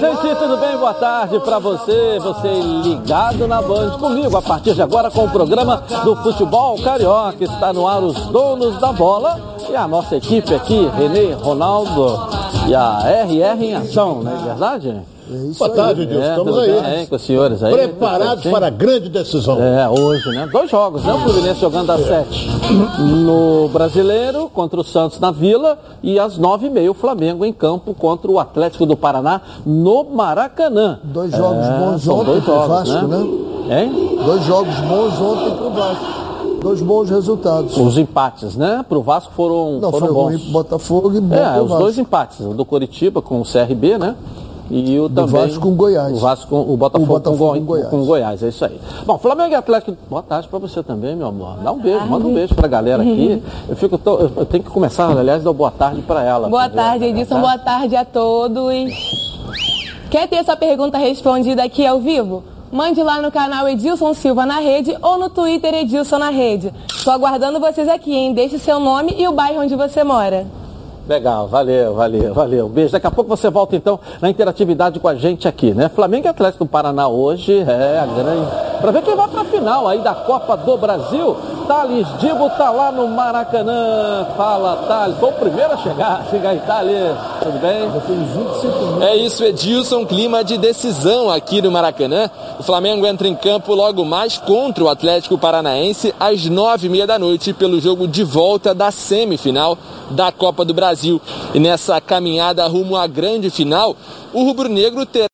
Gente, tudo bem? Boa tarde para você, você ligado na Band comigo a partir de agora com o programa do Futebol Carioca. Está no ar os donos da bola e a nossa equipe aqui, Renê, Ronaldo e a RR em ação, não é verdade? É Boa tarde, Deus. É, Estamos aí. bem com os senhores aí? Preparados para a grande decisão. É, hoje, né? Dois jogos, né? O Fluminense jogando às sete no Brasileiro, contra o Santos na Vila, e às nove e meia o Flamengo em campo contra o Atlético do Paraná no Maracanã. Dois jogos É, bons são ontem dois pro jogos, Vasco, né? Hein? Dois jogos bons ontem pro Vasco. Dois bons resultados. Os empates, né? Pro Vasco foram, Não, foram foi bons. ruim Botafogo e bom É, os Vasco. dois empates, o do Coritiba com o CRB, né? E o Do também, Vasco com o Goiás. O Vasco com o Botafogo, O Botafogo com, o com o Goiás. com o Goiás, é isso aí. Bom, Flamengo e Atlético, boa tarde pra você também, meu amor. Dá um beijo, manda um beijo pra galera aqui. Eu fico tão- eu tenho que começar, aliás, dar boa tarde pra ela. Boa primeiro, tarde, né? Edilson. Tá? Boa tarde a todos. Quer ter sua pergunta respondida aqui ao vivo? Mande lá no canal Edilson Silva na rede ou no Twitter Edilson na rede. Estou aguardando vocês aqui, hein? Deixe seu nome e o bairro onde você mora. Legal, valeu, valeu, valeu. Beijo. Daqui a pouco você volta então na interatividade com a gente aqui, né? Flamengo e Atlético do Paraná hoje é a grande. Pra ver quem vai pra final aí da Copa do Brasil. Thales Dibo tá lá no Maracanã. Fala, Thales. Foi o primeiro a chegar. Chega aí, Thales. Tudo bem? É isso, Edilson. Clima de decisão aqui no Maracanã. O Flamengo entra em campo logo mais contra o Atlético Paranaense às nove e meia da noite pelo jogo de volta da semifinal da Copa do Brasil. E nessa caminhada rumo à grande final, o rubro-negro terá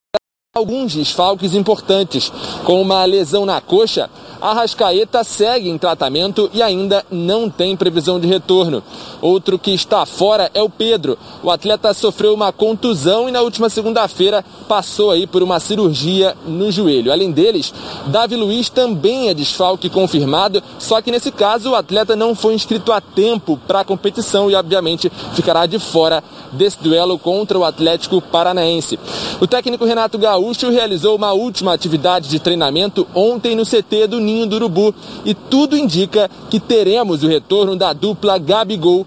alguns desfalques importantes, com uma lesão na coxa. A Rascaeta segue em tratamento e ainda não tem previsão de retorno. Outro que está fora é o Pedro. O atleta sofreu uma contusão e na última segunda-feira passou aí por uma cirurgia no joelho. Além deles, Davi Luiz também é desfalque confirmado, só que nesse caso o atleta não foi inscrito a tempo para a competição e obviamente ficará de fora desse duelo contra o Atlético Paranaense. O técnico Renato Gaúcho realizou uma última atividade de treinamento ontem no CT do Ninho do Urubu e tudo indica que teremos o retorno da dupla Gabigol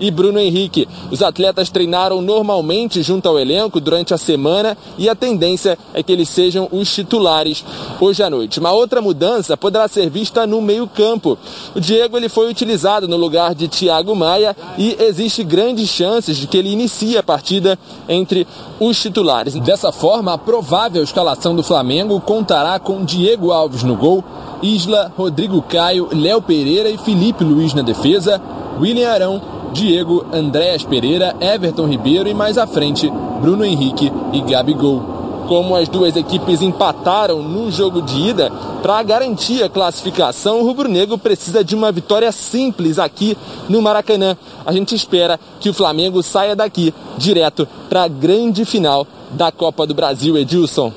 e Bruno Henrique. Os atletas treinaram normalmente junto ao elenco durante a semana e a tendência é que eles sejam os titulares hoje à noite. Uma outra mudança poderá ser vista no meio-campo. O Diego ele foi utilizado no lugar de Thiago Maia e existe grandes chances de que ele inicie a partida entre os titulares. Dessa forma, a provável escalação do Flamengo contará com Diego Alves no gol, Isla, Rodrigo Caio, Léo Pereira e Felipe Luiz na defesa, William Arão, Diego, Andréas Pereira, Everton Ribeiro e mais à frente, Bruno Henrique e Gabigol. Como as duas equipes empataram no jogo de ida, para garantir a classificação, o rubro-negro precisa de uma vitória simples aqui no Maracanã. A gente espera que o Flamengo saia daqui direto para a grande final da Copa do Brasil, Edilson.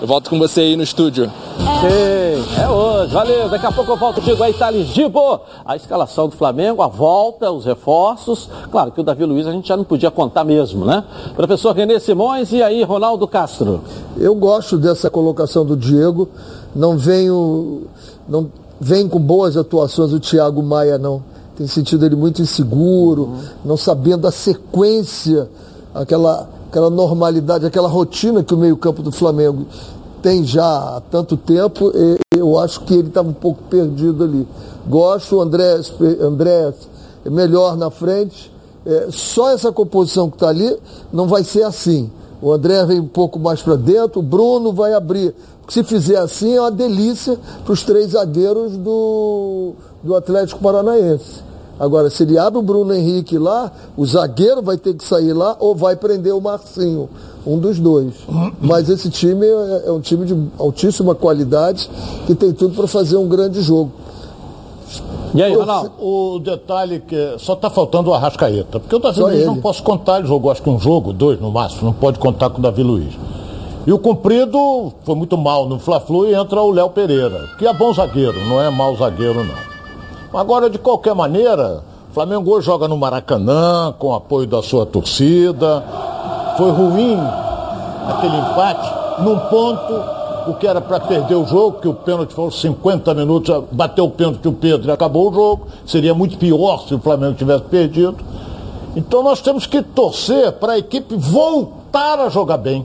Eu volto com você aí no estúdio. Sim, é hoje. Valeu. Daqui a pouco eu volto contigo aí, Thales Dibo. A escalação do Flamengo, a volta, os reforços. Claro que o Davi Luiz a gente já não podia contar mesmo, né? Professor Renê Simões e aí, Ronaldo Castro. Eu gosto dessa colocação do Diego. Não venho. Não vem com boas atuações o Thiago Maia, não. Tem sentido ele muito inseguro, não sabendo a sequência, aquela, aquela normalidade, aquela rotina que o meio-campo do Flamengo tem já há tanto tempo. Eu acho que ele estava um pouco perdido ali. Gosto, o André, André é melhor na frente. É, só essa composição que está ali não vai ser assim. O André vem um pouco mais para dentro, o Bruno vai abrir. Se fizer assim, é uma delícia para os três zagueiros do, do Atlético Paranaense. Agora, se ele abre o Bruno Henrique lá, o zagueiro vai ter que sair lá ou vai prender o Marcinho. Um dos dois. Mas esse time é, é um time de altíssima qualidade que tem tudo para fazer um grande jogo. E aí, Ronaldo? O detalhe que só está faltando o Arrascaeta. Porque o Davi Só Luiz ele. não posso contar, ele jogou acho que um jogo, dois no máximo, não pode contar com o Davi Luiz. E o Cumprido foi muito mal no Fla-Flu e entra o Léo Pereira, que é bom zagueiro, não é mau zagueiro não. Agora, de qualquer maneira, o Flamengo joga no Maracanã, com apoio da sua torcida. Foi ruim aquele empate, num ponto, o que era para perder o jogo, que o pênalti foram 50 minutos, bateu o pênalti o Pedro e acabou o jogo. Seria muito pior se o Flamengo tivesse perdido. Então nós temos que torcer para a equipe voltar a jogar bem.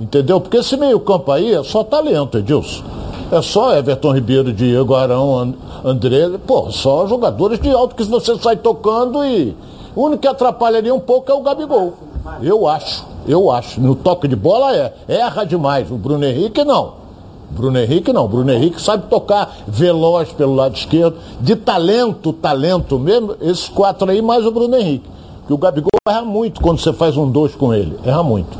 Entendeu? Porque esse meio-campo aí é só talento, Edilson. É só Everton Ribeiro, Diego Arão, André. Pô, só jogadores de alto que você sai tocando e. O único que atrapalharia um pouco é o Gabigol. Eu acho, eu acho. No toque de bola é. Erra demais. O Bruno Henrique não. Bruno Henrique não. Bruno Henrique sabe tocar veloz pelo lado esquerdo. De talento, talento mesmo, esses quatro aí, mais o Bruno Henrique. Que o Gabigol erra muito quando você faz um dois com ele. Erra muito.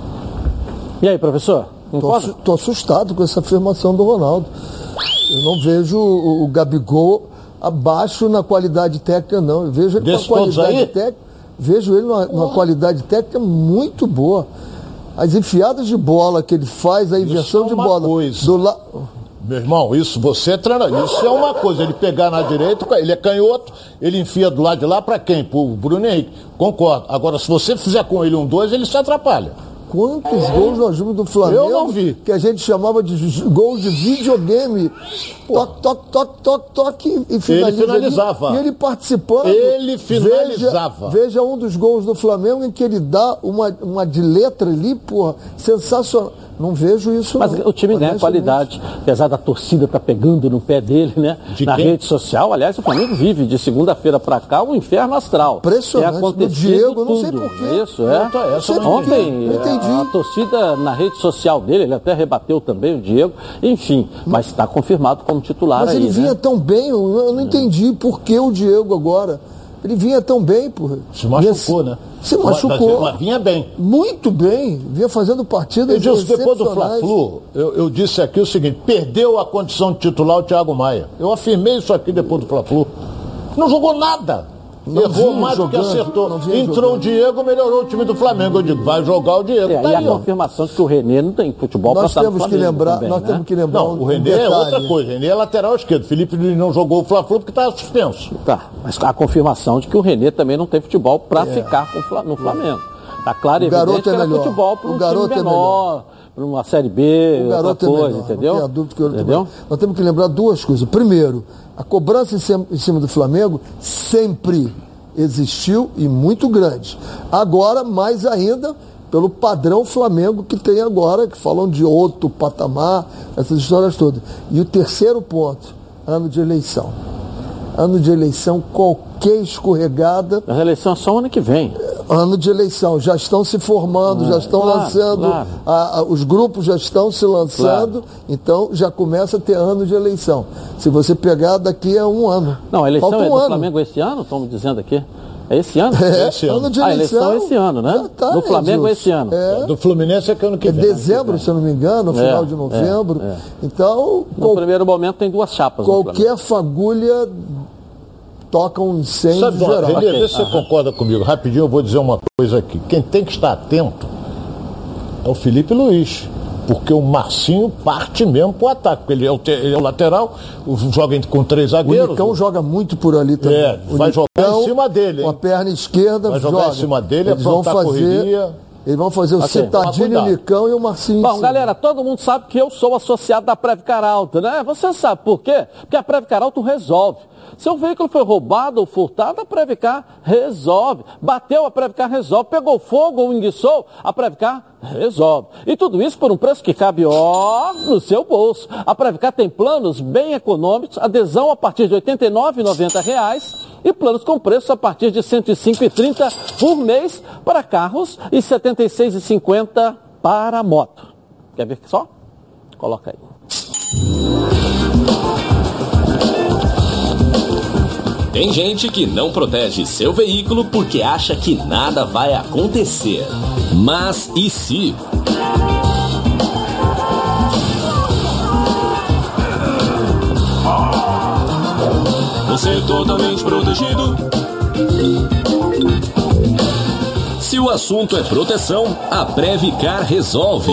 E aí, professor? Estou assustado com essa afirmação do Ronaldo. Eu não vejo o, o Gabigol abaixo na qualidade técnica, não. Eu vejo ele Desses com qualidade técnica. Vejo ele numa, numa qualidade técnica muito boa. As enfiadas de bola que ele faz, a inversão é de uma bola coisa. do la... Meu irmão, isso você é treinador. Isso é uma coisa. Ele pegar na direita, ele é canhoto, ele enfia do lado de lá para quem? Pro Bruno Henrique. Concordo. Agora, se você fizer com ele um dois, ele se atrapalha. Quantos gols nós vimos do Flamengo? Eu não vi. Que a gente chamava de gols de videogame. Toque, toque, toque, toque, toque e finaliza finalizava. ali. E ele participando. Ele finalizava. Veja, veja um dos gols do Flamengo em que ele dá uma, uma de letra ali, porra, sensacional. Não vejo isso Mas não. o time ganha qualidade, apesar da torcida estar pegando no pé dele, né? De Na quem? rede social. Aliás, o Flamengo vive de segunda-feira para cá um inferno astral. Impressionante. É acontecido Do Diego, não sei tudo. porquê. Isso, é. Não, tá, essa eu não Ontem, a, a torcida na rede social dele, ele até rebateu também o Diego. Enfim, mas está confirmado como titular Mas aí, ele vinha né? tão bem, eu eu não entendi por que o Diego agora. Ele vinha tão bem, porra. Se machucou, Vinha- né? Se machucou. Mas vinha bem. Muito bem, vinha fazendo partidas Edilson, depois do. Fla-Flu, eu, eu disse aqui o seguinte, perdeu a condição de titular o Thiago Maia. Eu afirmei isso aqui depois do Fla-Flu. Não jogou nada. Não Errou mais do que acertou. Entrou jogando. o Diego, melhorou o time do Flamengo. Eu digo, vai jogar o Diego. É, tá e a aí, ó. confirmação de que o Renê não tem futebol para Nós estar no temos que lembrar, também, nós né? temos que lembrar Não, um, o Renê é outra coisa. O Renê é lateral esquerdo. Felipe Luiz não jogou o Fla-Flu porque estava suspenso. Tá, mas a confirmação de que o Renê também não tem futebol para ficar o Fla- no Flamengo. Tá claro e É. O garoto evidente que é era melhor. futebol para um garoto time é menor, para uma Série B, outra é coisa, melhor, entendeu? Não tenha dúvida que eu entendeu? Nós temos que lembrar duas coisas. Primeiro, a cobrança em cima, do Flamengo sempre existiu e muito grande. Agora, mais ainda, pelo padrão Flamengo que tem agora, que falam de outro patamar, essas histórias todas. E o terceiro ponto, ano de eleição. Ano de eleição, qualquer escorregada, Mas a eleição é só ano que vem. ano de eleição, já estão se formando, já estão claro, lançando, claro. a- a- os grupos já estão se lançando, então já começa a ter ano de eleição. Se você pegar daqui a um ano. Não, a eleição Falta é um do ano. Flamengo esse ano, estão me dizendo aqui. É esse ano? É, Esse ano. ano de a eleição. eleição é esse ano, né? Já tá, do Flamengo é esse ano. É, Do Fluminense é que ano que é vem. dezembro, se eu não me engano, no É, final de é, novembro. é. Então, No qual- primeiro momento tem duas chapas qualquer fagulha toca um incêndio Sabe, geral. Renê, Ok. vê se você concorda comigo. Rapidinho eu vou dizer uma coisa aqui. Quem tem que estar atento é o Felipe Luiz. Porque o Marcinho parte mesmo pro ataque. porque Ele é o, te- ele é o lateral, o- joga com três O zagueiros. Nicão joga muito por ali também. É, O vai jogar Nicão, em cima dele, hein? Com a perna esquerda, Vai jogar joga. em cima dele, eles vão fazer, correria. Eles vão fazer o Citadini, toma o. Nicão e o Marcinho. em Bom, galera, todo mundo sabe que eu sou associado da Previcar Alta, né? Você sabe por quê? Porque a Previcar Alta resolve. Seu veículo foi roubado ou furtado, a Previcar resolve. Bateu, a Previcar resolve. Pegou fogo ou enguiçou, a Previcar resolve. E tudo isso por um preço que cabe, ó, no seu bolso. A Previcar tem planos bem econômicos, adesão a partir de 89,90 reais e planos com preço a partir de R$ 105,30 por mês para carros e R$ 76,50 para moto. Quer ver só? Coloca aí. Tem gente que não protege seu veículo porque acha que nada vai acontecer. Mas e se? Você é totalmente protegido. Se o assunto é proteção, a Previcar resolve.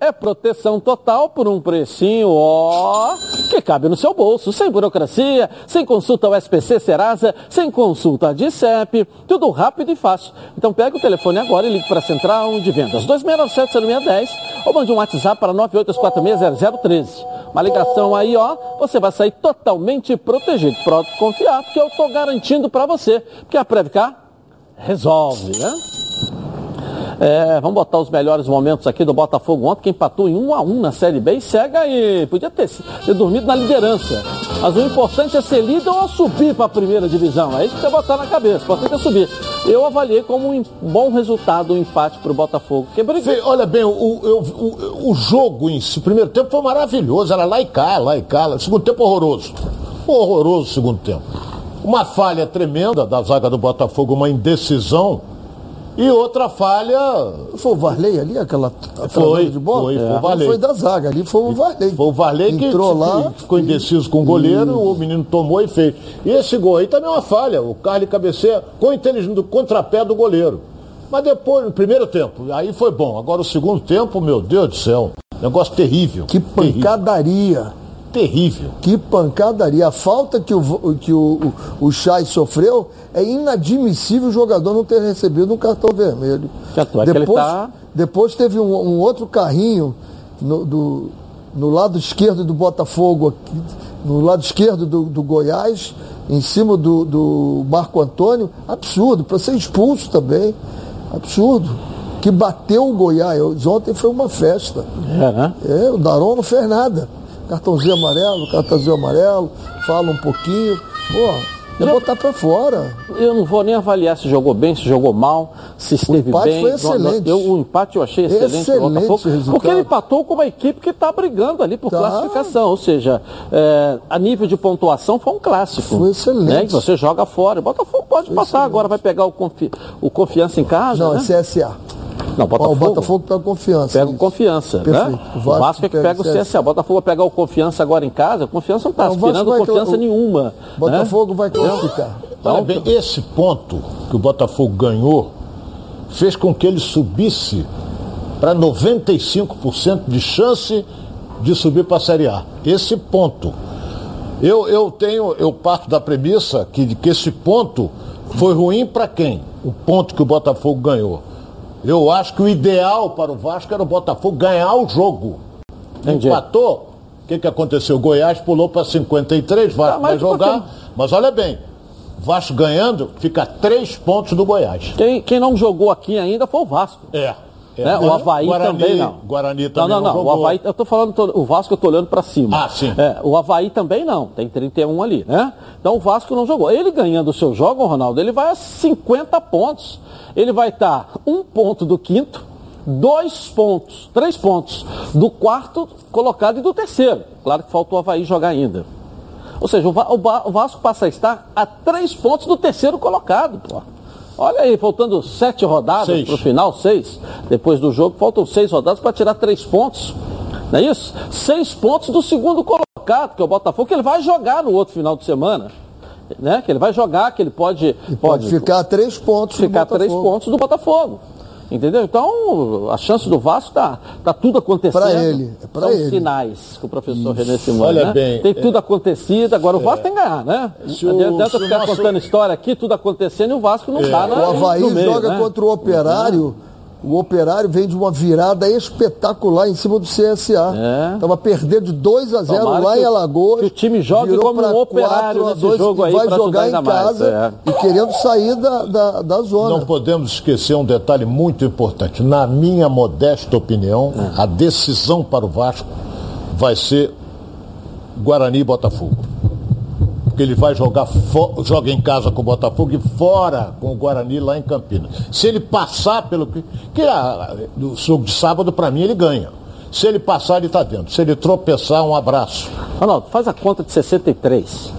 É proteção total por um precinho, ó, que cabe no seu bolso, sem burocracia, sem consulta ao SPC Serasa, sem consulta de CEP, tudo rápido e fácil. Então pega o telefone agora e ligue para a Central de Vendas 2697-0610 ou mande um WhatsApp para 98460013. Uma ligação aí, ó, você vai sair totalmente protegido. Pronto, confiar, porque eu estou garantindo para você, porque a Previcar resolve, né? É, vamos botar os melhores momentos aqui do Botafogo ontem, que empatou em 1 a 1 na Série B e aí. Podia ter, ter dormido na liderança. Mas o importante é ser líder ou subir para a primeira divisão. É isso que você botar na cabeça. O importante é subir. Eu avaliei como um bom resultado o empate para o Botafogo. Que Fê, olha bem, o, o, o, o, jogo em si, o primeiro tempo foi maravilhoso. Era lá e cá, lá e cá. O segundo tempo horroroso. Horroroso o segundo tempo. Uma falha tremenda da zaga do Botafogo, uma indecisão e outra falha. Foi o Varley ali, aquela, foi, de bola? Foi, foi, o Varley. foi da zaga, ali foi o Varley. Foi o Varley que Entrou lá, ficou indeciso com o goleiro, e... o menino tomou e fez. E esse gol aí também é uma falha. O Carlos cabeceia com inteligência do contrapé do goleiro. Mas depois, no primeiro tempo, aí foi bom. Agora o segundo tempo, meu Deus do céu, negócio terrível. Que pancadaria. Terrível terrível. Que pancadaria. A falta que o, que o, o, o Chay sofreu é inadmissível o jogador não ter recebido um cartão vermelho. É depois, tá... depois teve um, um outro carrinho no, do, no lado esquerdo do Botafogo, aqui, no lado esquerdo do, do Goiás, em cima do, do Marco Antônio. Absurdo, para ser expulso também. Absurdo. Que bateu o Goiás. Ontem foi uma festa. É, né? É, o Daron não fez nada cartãozinho amarelo, cartãozinho amarelo, fala um pouquinho. Pô, é botar para fora. Eu não vou nem avaliar se jogou bem, se jogou mal, se esteve o bem. Foi excelente. Eu, o empate eu achei excelente. excelente Botafogo, porque ele empatou com uma equipe que está brigando ali por tá. classificação. Ou seja, é, a nível de pontuação foi um clássico. Foi excelente. Né, que você joga fora. O Botafogo pode foi passar excelente. agora, vai pegar o, confi o confiança em casa. Não, né? é CSA. Não, Botafogo, o Botafogo pega confiança. Pega confiança. Né? Perfeito. Né? O Vasco, o Vasco é que pega, o CSA. O Botafogo vai pegar o confiança agora em casa. Confiança não está aspirando confiança o, nenhuma. Botafogo né? vai classificar. Olha bem, esse ponto que o Botafogo ganhou fez com que ele subisse para 95% de chance de subir para a Série A. Esse ponto. Eu, eu tenho, eu parto da premissa que, que esse ponto foi ruim para quem? O ponto que o Botafogo ganhou. Eu acho que o ideal para o Vasco era o Botafogo ganhar o jogo. Entendi. Empatou. O que, que aconteceu? O Goiás pulou para 53, Vasco ah, vai jogar. Mas olha bem, Vasco ganhando, fica três pontos do Goiás. Quem, quem não jogou aqui ainda foi o Vasco. É. É, né? O Havaí Guarani, também não. Guarani também não, não, não. não o Havaí, eu estou falando, o Vasco eu estou olhando para cima. Ah, sim. É, o Havaí também não, tem 31 ali, né? Então o Vasco não jogou. Ele ganhando o seu jogo, Ronaldo, ele vai a 50 pontos ele vai estar um ponto do quinto, dois pontos, três pontos do quarto colocado e do terceiro. Claro que faltou o Havaí jogar ainda. Ou seja, o Vasco passa a estar a três pontos do terceiro colocado. Pô. Olha aí, faltando sete rodadas para o final, seis. Depois do jogo, faltam seis rodadas para tirar três pontos. Não é isso? Seis pontos do segundo colocado, que é o Botafogo, que ele vai jogar no outro final de semana né? Que ele vai jogar, que ele pode. pode, pode ficar a três pontos Ficar três pontos do Botafogo. Entendeu? Então, a chance do Vasco tá, tá tudo acontecendo. Para ele. É para ele. sinais que o professor Isso. René Simões. Olha né? bem. Tem tudo é... acontecido, agora o Vasco é... tem que ganhar, né? Se Não adianta ficar nosso... contando história aqui, tudo acontecendo e o Vasco não está é. na O Havaí meio, joga né? contra o Operário. O Operário vem de uma virada espetacular em cima do CSA. É. Tava perdendo de 2 a 0 Tomara lá em Alagoas. Que o time joga como um operário nesse 2, jogo aí vai jogar em casa é. e querendo sair da, da, da, zona. Não podemos esquecer um detalhe muito importante. Na minha modesta opinião, é. a decisão para o Vasco vai ser Guarani e Botafogo porque ele vai jogar joga em casa com o Botafogo e fora com o Guarani lá em Campinas. Se ele passar pelo que. que a, no jogo de sábado, para mim, ele ganha. Se ele passar, ele está dentro. Se ele tropeçar, um abraço. Ronaldo, faz a conta de 63.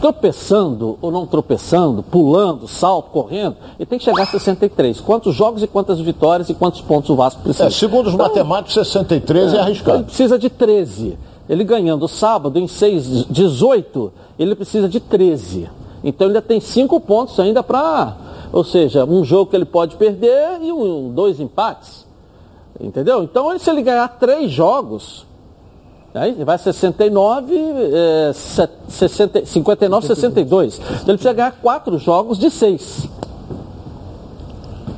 Tropeçando ou não tropeçando, pulando, salto, correndo, ele tem que chegar a 63. Quantos jogos e quantas vitórias e quantos pontos o Vasco precisa? É, segundo os então, matemáticos, 63 é, é arriscado. Ele precisa de 13. Ele ganhando sábado em 6, 18, ele precisa de 13. Então ele tem 5 pontos ainda para. Ou seja, um jogo que ele pode perder e um, dois empates. Entendeu? Então, se ele ganhar três jogos, aí vai 69, é, 60, 59, 62. Então, ele precisa ganhar quatro jogos de seis.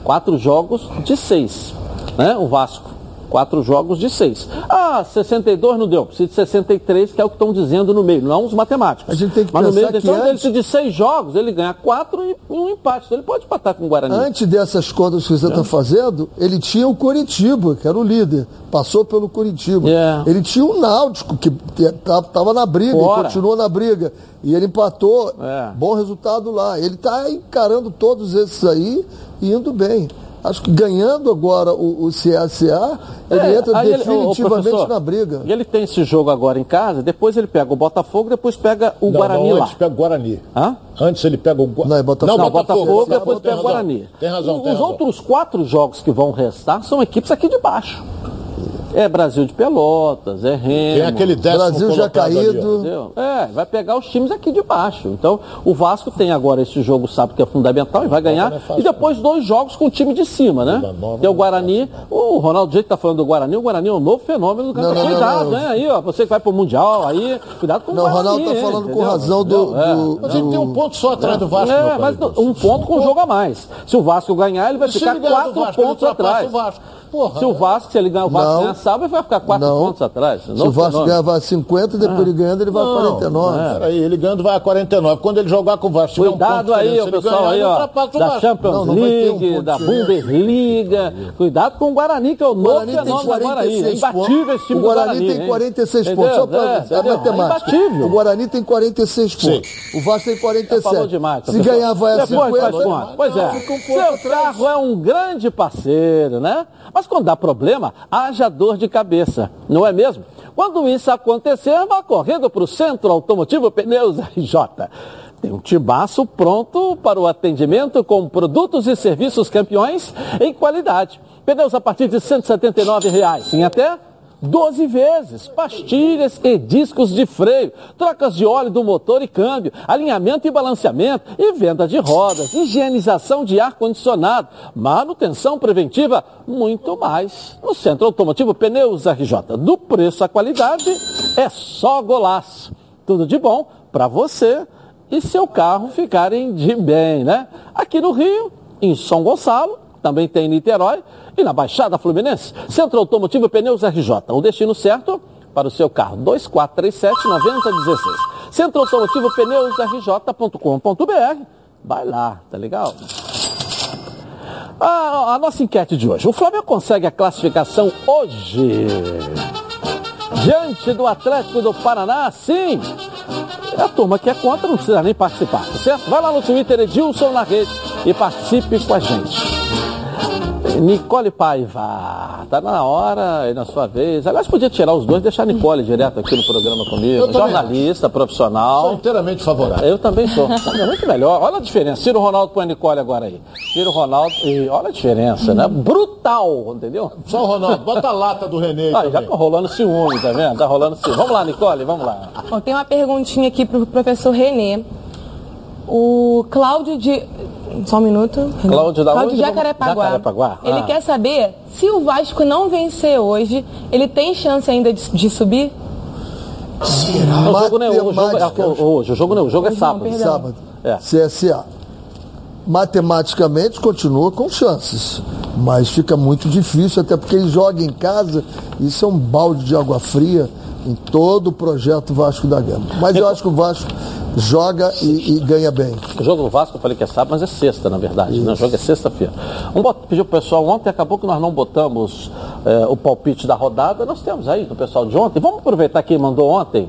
Quatro jogos de seis. Né? O Vasco. Quatro jogos de seis. Ah, 62 não deu. Precisa de 63, que é o que estão dizendo no meio. Não os matemáticos. A gente tem que Mas no meio que então, antes- de seis jogos, ele ganha quatro e um empate. Então, ele pode empatar com o Guarani. Antes dessas contas que você está fazendo, ele tinha o Curitiba, que era o líder. Passou pelo Curitiba. É. Ele tinha o Náutico, que estava na briga, e continuou na briga. E ele empatou. É. Bom resultado lá. Ele está encarando todos esses aí e indo bem. Acho que ganhando agora o, o CSA, ele É, entra aí ele- ô, definitivamente na briga. E ele tem esse jogo agora em casa, depois ele pega o Botafogo, depois pega o Não, Guarani não, lá. antes pega o Guarani. Hã? Antes ele pega o Guarani. Não, é Botafogo. Não, Botafogo, Botafogo, depois pega o. Guarani. Tem razão, O- tem Os razão. outros quatro jogos que vão restar são equipes aqui de baixo. É Brasil de Pelotas, é Remo. Tem aquele décimo Brasil já ali, caído. Entendeu? É, vai pegar os times aqui de baixo. Então, o Vasco tem agora esse jogo, sabe que é fundamental e vai ganhar. não é fácil, e depois dois jogos com o time de cima, né? Que é o não é Guarani. O Ronaldo, do jeito que tá falando do Guarani, o Guarani é um novo fenômeno do Não, campeonato. não, não, Cuidado, não. né? Aí, ó, você que vai pro Mundial, aí, cuidado com Não, o o Guarani. Ronaldo tá hein, falando com razão do- Não, é. do- Mas ele tem um ponto só atrás do Vasco. É, meu mas um ponto com um jogo a mais. Se o Vasco ganhar, ele vai ficar do quatro pontos atrás. o se o Vasco, se ele ganhar o Vasco Não. ganhar sábado, ele vai ficar quatro Não. pontos atrás. Se o Vasco ganhar vai a 50, depois ele ganhando, ele vai a 49. Não, peraí, ele ganhando vai a 49. Quando ele jogar com o Vasco, um Cuidado ponto aí, o se pessoal ganhar, aí, ó, da. Champions Não, não vai ter um League, ponto da. Bundesliga. Cuidado com o Guarani, que é o novo Guarani tem fenômeno aí. É 46 imbatível pontos. esse time O Guarani Guarani. tem hein? 46 Entendeu? pontos. Só para É? É matemática. imbatível. O Guarani tem 46 pontos. O Vasco tem 47. Falou demais. Se professor. ganhar, vai a Depois 50. faz conta. Pois é. Um Seu carro é um grande parceiro, né? Mas quando dá problema, haja dor de cabeça, não é mesmo? Quando isso acontecer, vá correndo para o Centro Automotivo Pneus RJ. Tem um tibaço pronto para o atendimento com produtos e serviços campeões em qualidade. Pneus a partir de 179 reais, em até 12 vezes, pastilhas e discos de freio, trocas de óleo do motor e câmbio, alinhamento e balanceamento e venda de rodas, higienização de ar-condicionado, manutenção preventiva, muito mais. No Centro Automotivo Pneus RJ, do preço à qualidade, é só golaço. Tudo de bom para você e seu carro ficarem de bem, né? Aqui no Rio, em São Gonçalo, também tem em Niterói e na Baixada Fluminense. Centro Automotivo Pneus RJ, o destino certo para o seu carro. 2437-9016. Centro Automotivo Pneus RJ.com.br. Vai lá, tá legal? A, a nossa enquete de hoje. O Flamengo consegue a classificação hoje? Diante do Atlético do Paraná, sim. A turma que é contra não precisa nem participar, tá certo? Vai lá no Twitter Edilson na rede e participe com a gente. Nicole Paiva, tá na hora e na sua vez. Aliás, podia tirar os dois e deixar a Nicole direto aqui no programa comigo. Eu também Jornalista, Sou profissional. inteiramente favorável. Eu também sou. É muito melhor. Olha a diferença. Tira o Ronaldo põe a Nicole agora aí. Tira o Ronaldo e olha a diferença, né? Brutal, entendeu? Só o Ronaldo, bota a lata do Renê aí Ah, já tá rolando ciúme, tá vendo? Tá rolando ciúme. Vamos lá, Nicole, vamos lá. Bom, tem uma perguntinha aqui pro professor Renê. O Cláudio de. Só um minuto. Cláudio da Cláudio? Jacarepaguá. Jacarepaguá? Ele Ah. quer saber se o Vasco não vencer hoje, ele tem chance ainda de, de subir? O jogo não é hoje, o jogo é, Matemática. hoje, o jogo não é, o jogo é não, sábado. perdão. Sábado. É. CSA. Matematicamente continua com chances, mas fica muito difícil, até porque ele joga em casa, isso é um balde de água fria em todo o projeto Vasco da Gama. Mas eu acho que o Vasco joga e, e ganha bem. O jogo do Vasco eu falei que é sábado, mas é sexta, na verdade. Né? O jogo é sexta-feira. Vamos pedir pro pessoal, ontem acabou que nós não botamos eh, o palpite da rodada, nós temos aí do pessoal de ontem. Vamos aproveitar quem mandou ontem,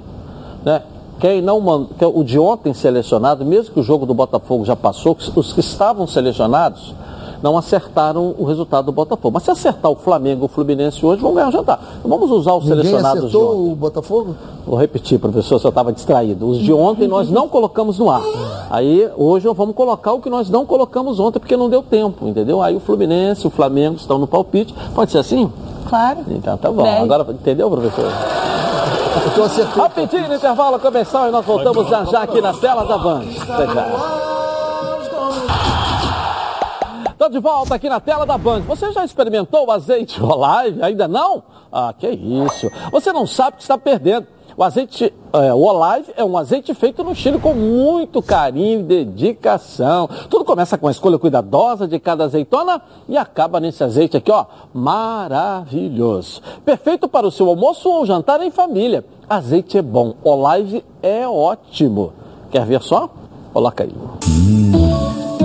né? Quem não mandou, é o de ontem selecionado, mesmo que o jogo do Botafogo já passou, os que estavam selecionados não acertaram o resultado do Botafogo. Mas se acertar o Flamengo e o Fluminense hoje, vão ganhar o jantar. Então vamos usar os Ninguém selecionados de ontem. acertou o Botafogo? Vou repetir, professor, se eu estava distraído. Os de ontem nós não colocamos no ar. Aí hoje vamos colocar o que nós não colocamos ontem, porque não deu tempo, entendeu? Aí o Fluminense, o Flamengo estão no palpite. Pode ser assim? Claro. Então tá bom. Bem. Agora, entendeu, professor? Rapidinho, intervalo comercial e nós voltamos já já aqui na tela da. Até já. Tá de volta aqui na tela da Band. Você já experimentou o azeite Olive? Ainda não? Ah, que isso. Você não sabe o que está perdendo. O azeite, é, o Olive é um azeite feito no Chile com muito carinho e dedicação. Tudo começa com a escolha cuidadosa de cada azeitona e acaba nesse azeite aqui, ó, maravilhoso. Perfeito para o seu almoço ou jantar em família. Azeite é bom, Olive é ótimo. Quer ver só? Coloca aí. Hum,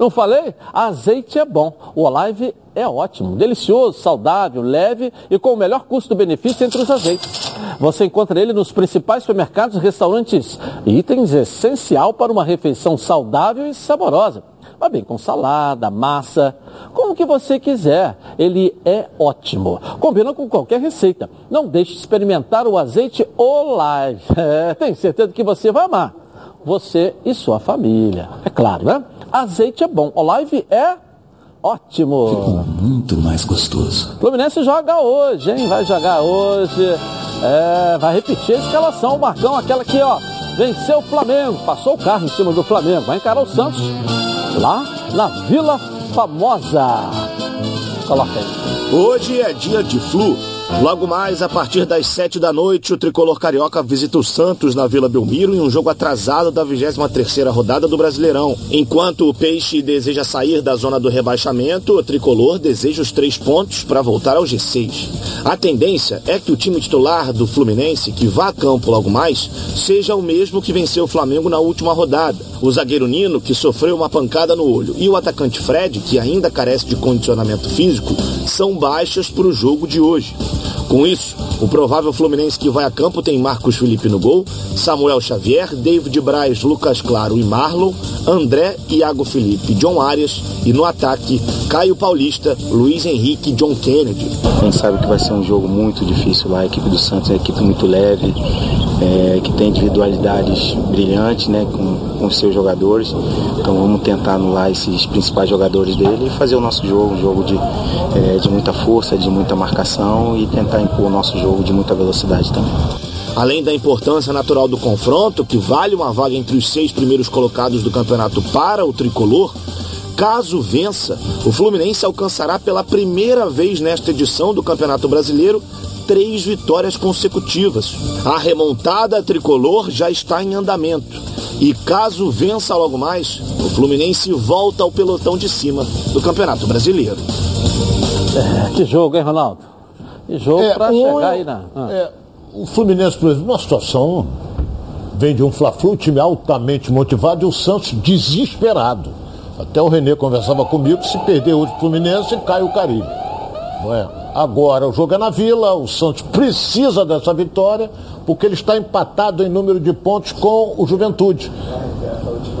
Não falei? Azeite é bom. O Olive é ótimo, delicioso, saudável, leve e com o melhor custo-benefício entre os azeites. Você encontra ele nos principais supermercados e restaurantes. Itens essencial para uma refeição saudável e saborosa. Mas bem, com salada, massa, como que você quiser. Ele é ótimo. Combina com qualquer receita. Não deixe de experimentar o azeite Olive. É, tenho certeza que você vai amar. Você e sua família. É claro, né? Azeite é bom. Olive é ótimo. Ficou muito mais gostoso. Fluminense joga hoje, hein? Vai jogar hoje. É, vai repetir a escalação. O Marcão, aquela que, ó, venceu o Flamengo. Passou o carro em cima do Flamengo. Vai encarar o Santos lá na Vila Famosa. Coloca aí. Hoje é dia de flu. Logo mais, a partir das sete da noite, o tricolor carioca visita o Santos na Vila Belmiro em um jogo atrasado da 23ª rodada do Brasileirão. Enquanto o Peixe deseja sair da zona do rebaixamento, o tricolor deseja os três pontos para voltar ao G6. A tendência é que o time titular do Fluminense, que vá a campo logo mais, seja o mesmo que venceu o Flamengo na última rodada. O zagueiro Nino, que sofreu uma pancada no olho, e o atacante Fred, que ainda carece de condicionamento físico, são baixas para o jogo de hoje. Com isso, o provável Fluminense que vai a campo tem Marcos Felipe no gol, Samuel Xavier, David Braz, Lucas Claro e Marlon, André, Iago Felipe, John Arias e no ataque Caio Paulista, Luiz Henrique e John Kennedy. A gente sabe que vai ser um jogo muito difícil lá, a equipe do Santos é uma equipe muito leve, é, que tem individualidades brilhantes né, com, com os seus jogadores. Então vamos tentar anular esses principais jogadores dele e fazer o nosso jogo, um jogo de, é, de muita força, de muita marcação e tentar impor o nosso jogo de muita velocidade também. Além da importância natural do confronto, que vale uma vaga entre os seis primeiros colocados do campeonato para o tricolor, caso vença, o Fluminense alcançará pela primeira vez nesta edição do Campeonato Brasileiro três vitórias consecutivas. A remontada tricolor já está em andamento. E caso vença logo mais, o Fluminense volta ao pelotão de cima do Campeonato Brasileiro. É, que jogo, hein, Ronaldo? Que jogo É, para um- chegar aí na. ah. É, o Fluminense, por exemplo, uma situação vem de um Fla-Flu, time altamente motivado e o Santos desesperado. Até o Renê conversava comigo, se perder hoje o Fluminense, cai o Caribe. É? Agora o jogo é na Vila, o Santos precisa dessa vitória, porque ele está empatado em número de pontos com o Juventude.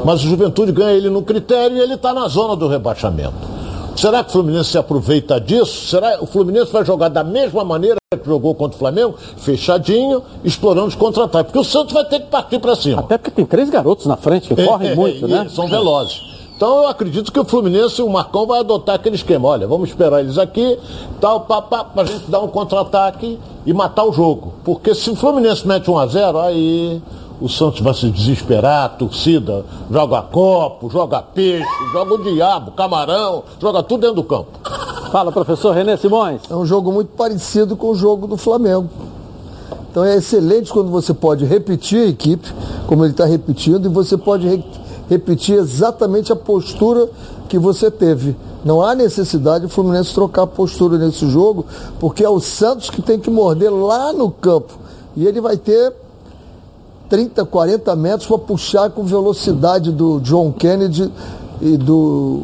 Mas o Juventude ganha ele no critério e ele está na zona do rebaixamento. Será que o Fluminense se aproveita disso? Será que o Fluminense vai jogar da mesma maneira que jogou contra o Flamengo? Fechadinho, explorando os contra-ataques. Porque o Santos vai ter que partir para cima. Até porque tem três garotos na frente que correm É, muito, e né? São velozes. Então eu acredito que o Fluminense, o Marcão vai adotar aquele esquema. Olha, vamos esperar eles aqui, tal, pá, pra gente dar um contra-ataque e matar o jogo. Porque se o Fluminense mete 1 a 0 aí o Santos vai se desesperar, a torcida joga copo, joga peixe, joga o diabo, camarão, joga tudo dentro do campo. Fala, professor Renê Simões. É um jogo muito parecido com o jogo do Flamengo. Então é excelente quando você pode repetir a equipe, como ele está repetindo, e você pode re- repetir exatamente a postura que você teve. Não há necessidade do Fluminense trocar a postura nesse jogo, porque é o Santos que tem que morder lá no campo. E ele vai ter 30, 40 metros para puxar com velocidade do John Kennedy e do.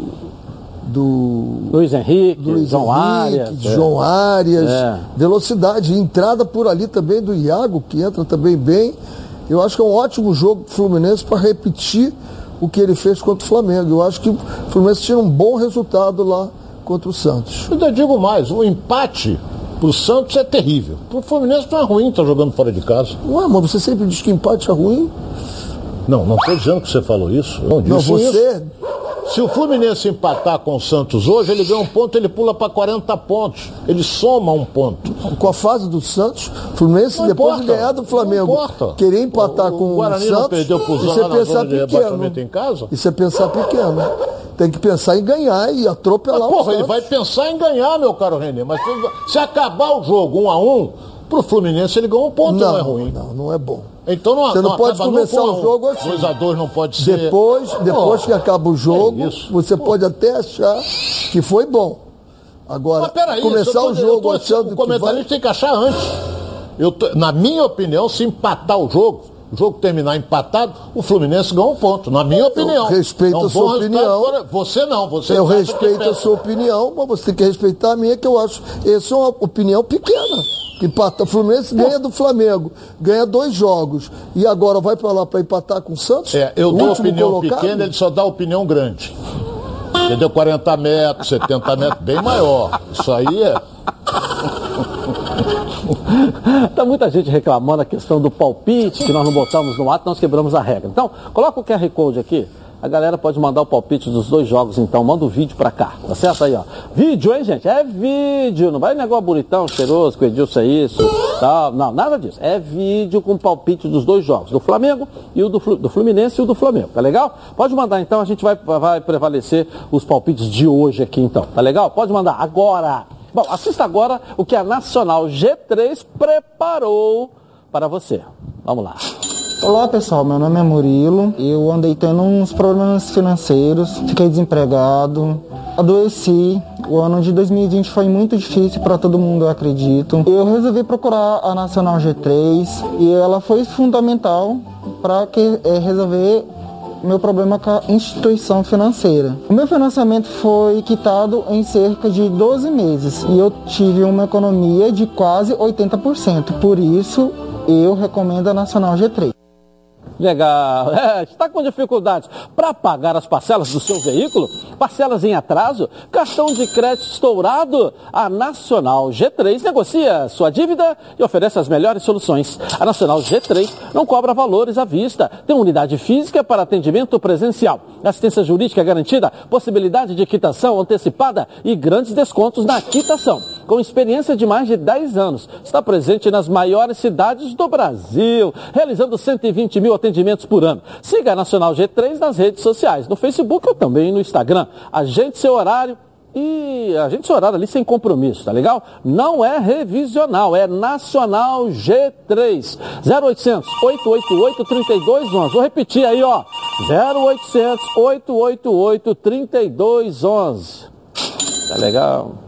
do Luiz Henrique, Luiz João Henrique, Arias. João Arias, É. velocidade, entrada por ali também do Iago, que entra também bem. Eu acho que é um ótimo jogo pro Fluminense para repetir o que ele fez contra o Flamengo. Eu acho que o Fluminense tinha um bom resultado lá contra o Santos. Eu ainda digo mais, o empate pro Santos é terrível. Pro Fluminense não é ruim estar jogando fora de casa. Ué, mas você sempre diz que empate é ruim? Não, não estou dizendo que você falou isso. Eu Não, Não, disse você. isso. Se o Fluminense empatar com o Santos hoje, ele ganha um ponto, ele pula para 40 pontos. Ele soma um ponto. Com a fase do Santos, o Fluminense, Não depois de importa. ganhar do Flamengo, querer empatar O- com o o, Guarani não Santos, perdeu pro isso é pensar de pequeno. em casa? Isso é pensar pequeno. Tem que pensar em ganhar e atropelar Mas, o porra, Santos. ele vai pensar em ganhar, meu caro Renê. Mas se- acabar o jogo um a um, pro Fluminense ele ganha um ponto, não, não, é ruim. não, não é bom. Então não Você não pode acaba começar o jogo assim. 2 a 2 não pode ser. Depois, depois Pô, que acaba o jogo, é você pode até achar que foi bom. Agora, começar tô- o jogo tô- achando o que comentarista vai... tem que achar antes. Eu tô- na minha opinião, se empatar o jogo, o jogo terminar empatado, o Fluminense ganha um ponto. Na minha opinião. respeito É um a sua opinião. Você não, você Eu respeito a sua opinião, mas você tem que respeitar a minha, que eu acho. Essa é uma opinião pequena. Que empata, o Fluminense ganha do Flamengo, ganha dois jogos. E agora vai pra lá pra empatar com o Santos? É, eu dou opinião colocado? pequena, ele só dá opinião grande. Entendeu? 40 metros, 70 metros, bem maior. Isso aí é. Tá muita gente reclamando a questão do palpite, que nós não botamos no ato, nós quebramos a regra. Então, coloca o QR Code aqui. A galera pode mandar o palpite dos dois jogos, então. Manda o vídeo pra cá, tá certo aí, ó. Vídeo, hein, gente? É vídeo. Não vai negócio bonitão, cheiroso, que o Edilson é isso, tal. Não, nada disso. É vídeo com palpite dos dois jogos, do Flamengo e o do, do Fluminense e o do Flamengo. Tá legal? Pode mandar, então. A gente vai, vai prevalecer os palpites de hoje aqui, então. Tá legal? Pode mandar agora. Bom, assista agora o que a Nacional G3 preparou para você. Vamos lá. Olá pessoal, meu nome é Murilo. Eu andei tendo uns problemas financeiros, fiquei desempregado, adoeci. O ano de 2020 foi muito difícil para todo mundo, eu acredito. Eu resolvi procurar a Nacional G3 e ela foi fundamental para que eh, resolver meu problema com a instituição financeira. O meu financiamento foi quitado em cerca de 12 meses e eu tive uma economia de quase 80%. Por isso, eu recomendo a Nacional G3. Legal. É, está com dificuldades para pagar as parcelas do seu veículo? Parcelas em atraso? Cartão de crédito estourado? A Nacional G3 negocia sua dívida e oferece as melhores soluções. A Nacional G3 não cobra valores à vista. Tem unidade física para atendimento presencial. Assistência jurídica garantida, possibilidade de quitação antecipada e grandes descontos na quitação. Com experiência de mais de 10 anos, está presente nas maiores cidades do Brasil, realizando 120 mil atendimentos por ano. Siga a Nacional G3 nas redes sociais, no Facebook ou também no Instagram. Agende seu horário e agende seu horário ali sem compromisso, tá legal? Não é revisional, é Nacional G3. 0800 888 3211. Vou repetir aí, ó. 0800 888 3211. Tá legal?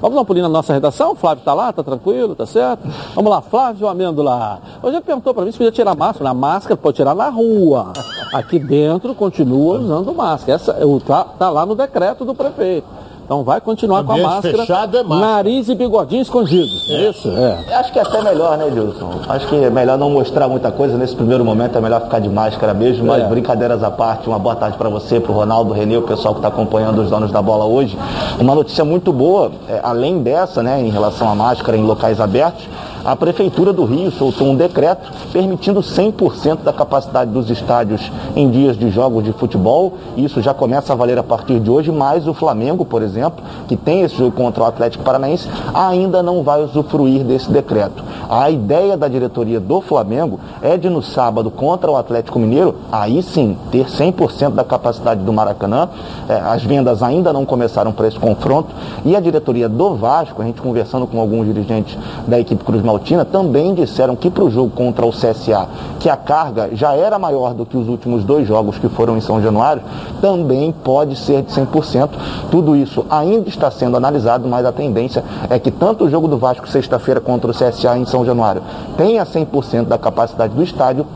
Vamos dar um pulinho na nossa redação? Flávio tá lá, tá tranquilo, tá certo? Vamos lá, Flávio Amêndola. Hoje ele perguntou para mim se podia tirar máscara. Na máscara pode tirar na rua. Aqui dentro continua usando máscara. Essa, tá, tá lá no decreto do prefeito. Então vai continuar com a máscara. fechado é máscara. Nariz e bigodinho escondidos. Isso, é. Acho que é até melhor, né, Dilson? Acho que é melhor não mostrar muita coisa nesse primeiro momento, é melhor ficar de máscara mesmo, mas É. brincadeiras à parte, uma boa tarde para você, para o Ronaldo, Renê, o pessoal que está acompanhando os donos da bola hoje. Uma notícia muito boa, é, além dessa, né, em relação à máscara em locais abertos, a Prefeitura do Rio soltou um decreto permitindo 100% da capacidade dos estádios em dias de jogos de futebol. Isso já começa a valer a partir de hoje, mas o Flamengo, por exemplo, que tem esse jogo contra o Atlético Paranaense, ainda não vai usufruir desse decreto. A ideia da diretoria do Flamengo é de no sábado contra o Atlético Mineiro, aí sim, ter 100% da capacidade do Maracanã. É, as vendas ainda não começaram para esse confronto. E a diretoria do Vasco, a gente conversando com alguns dirigentes da equipe Cruz Maltina, também disseram que para o jogo contra o CSA, que a carga já era maior do que os últimos dois jogos que foram em São Januário, também pode ser de 100%. Tudo isso ainda está sendo analisado, mas a tendência é que tanto o jogo do Vasco sexta-feira contra o CSA em São Januário tenha 100% da capacidade do estádio